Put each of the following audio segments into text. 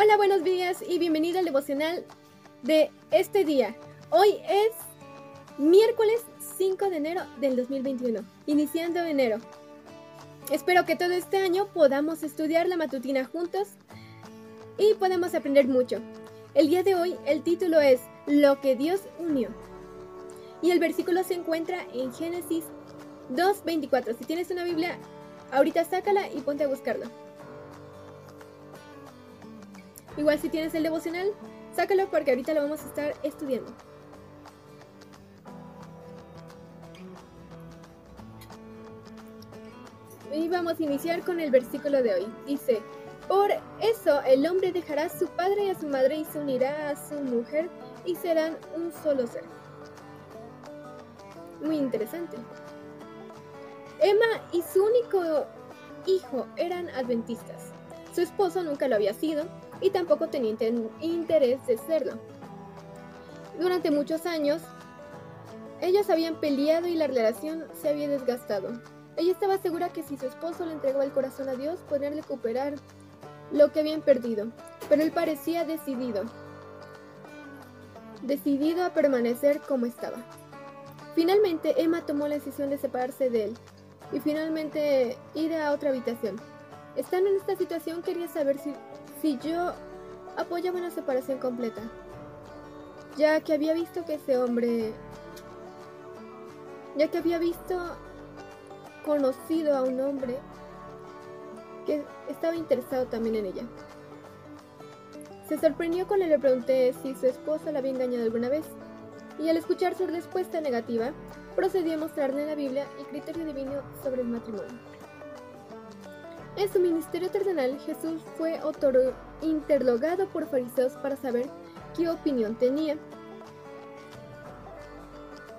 Hola, buenos días y bienvenido al devocional de este día. Hoy es miércoles 5 de enero del 2021, iniciando enero. Espero que todo este año podamos estudiar la matutina juntos y podamos aprender mucho. El día de hoy el título es Lo que Dios unió. Y el versículo se encuentra en Génesis 2.24. Si tienes una Biblia, ahorita sácala y ponte a buscarlo. Igual si tienes el devocional, sácalo porque ahorita lo vamos a estar estudiando. Y vamos a iniciar con el versículo de hoy. Dice, por eso el hombre dejará a su padre y a su madre y se unirá a su mujer y serán un solo ser. Muy interesante. Emma y su único hijo eran adventistas. Su esposo nunca lo había sido y tampoco tenía interés de serlo. Durante muchos años, ellos habían peleado y la relación se había desgastado. Ella estaba segura que si su esposo le entregaba el corazón a Dios, podrían recuperar lo que habían perdido, pero él parecía decidido, decidido a permanecer como estaba. Finalmente, Emma tomó la decisión de separarse de él y finalmente ir a otra habitación. Estando en esta situación, quería saber si si yo apoyaba una separación completa, ya que había visto que ese hombre, ya que había visto, conocido a un hombre que estaba interesado también en ella. Se sorprendió cuando le pregunté si su esposa la había engañado alguna vez, y al escuchar su respuesta negativa, procedió a mostrarle la Biblia el criterio divino sobre el matrimonio. En su ministerio terrenal, Jesús fue interrogado por fariseos para saber qué opinión tenía.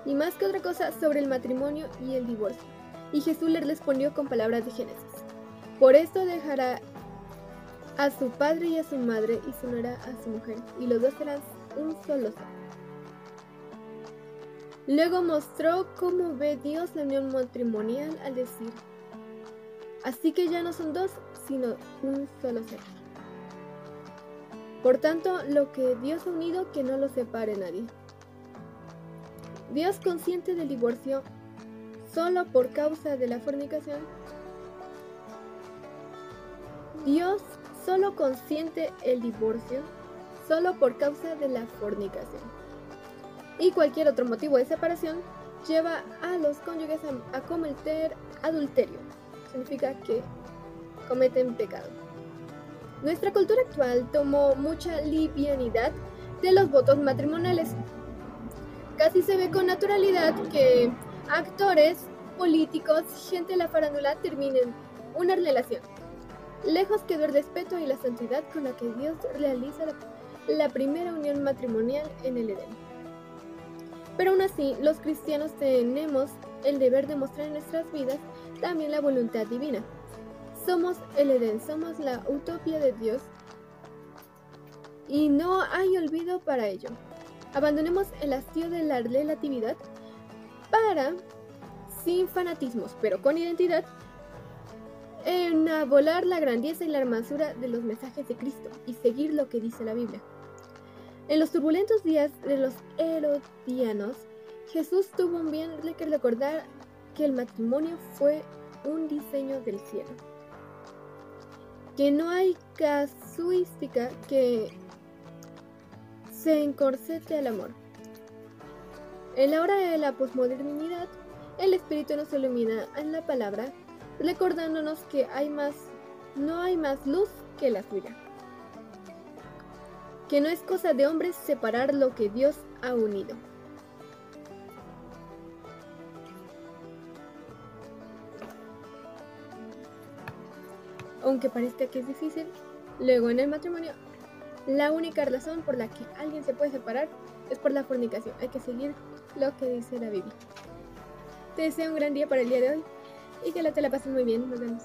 Y más que otra cosa sobre el matrimonio y el divorcio. Y Jesús le respondió con palabras de Génesis. Por esto dejará a su padre y a su madre y se unirá a su mujer, y los dos serán un solo ser. Luego mostró cómo ve Dios la unión matrimonial al decir, Así que ya no son dos, sino un solo ser. Por tanto, lo que Dios ha unido, que no lo separe nadie. Dios consciente del divorcio solo por causa de la fornicación. Dios solo consiente el divorcio solo por causa de la fornicación. Y cualquier otro motivo de separación lleva a los cónyuges a, a cometer adulterio significa que cometen pecado. Nuestra cultura actual tomó mucha livianidad de los votos matrimoniales. Casi se ve con naturalidad que actores, políticos, gente de la farándula terminen una relación. Lejos quedó el respeto y la santidad con la que Dios realiza la, primera unión matrimonial en el Edén. Pero aún así, los cristianos tenemos el deber de mostrar en nuestras vidas también la voluntad divina. Somos el Edén, somos la utopía de Dios y no hay olvido para ello. Abandonemos el hastío de la relatividad para, sin fanatismos, pero con identidad, volar la grandeza y la hermosura de los mensajes de Cristo y seguir lo que dice la Biblia. En los turbulentos días de los herodianos, Jesús tuvo un bien que recordar que el matrimonio fue un diseño del cielo. Que no hay casuística que se encorsete al amor. En la hora de la posmodernidad, el Espíritu nos ilumina en la palabra, recordándonos que hay más, no hay más luz que la suya. Que no es cosa de hombres separar lo que Dios ha unido. Aunque parezca que es difícil, luego en el matrimonio, la única razón por la que alguien se puede separar es por la fornicación. Hay que seguir lo que dice la Biblia. Te deseo un gran día para el día de hoy y que la te la pases muy bien. Nos vemos.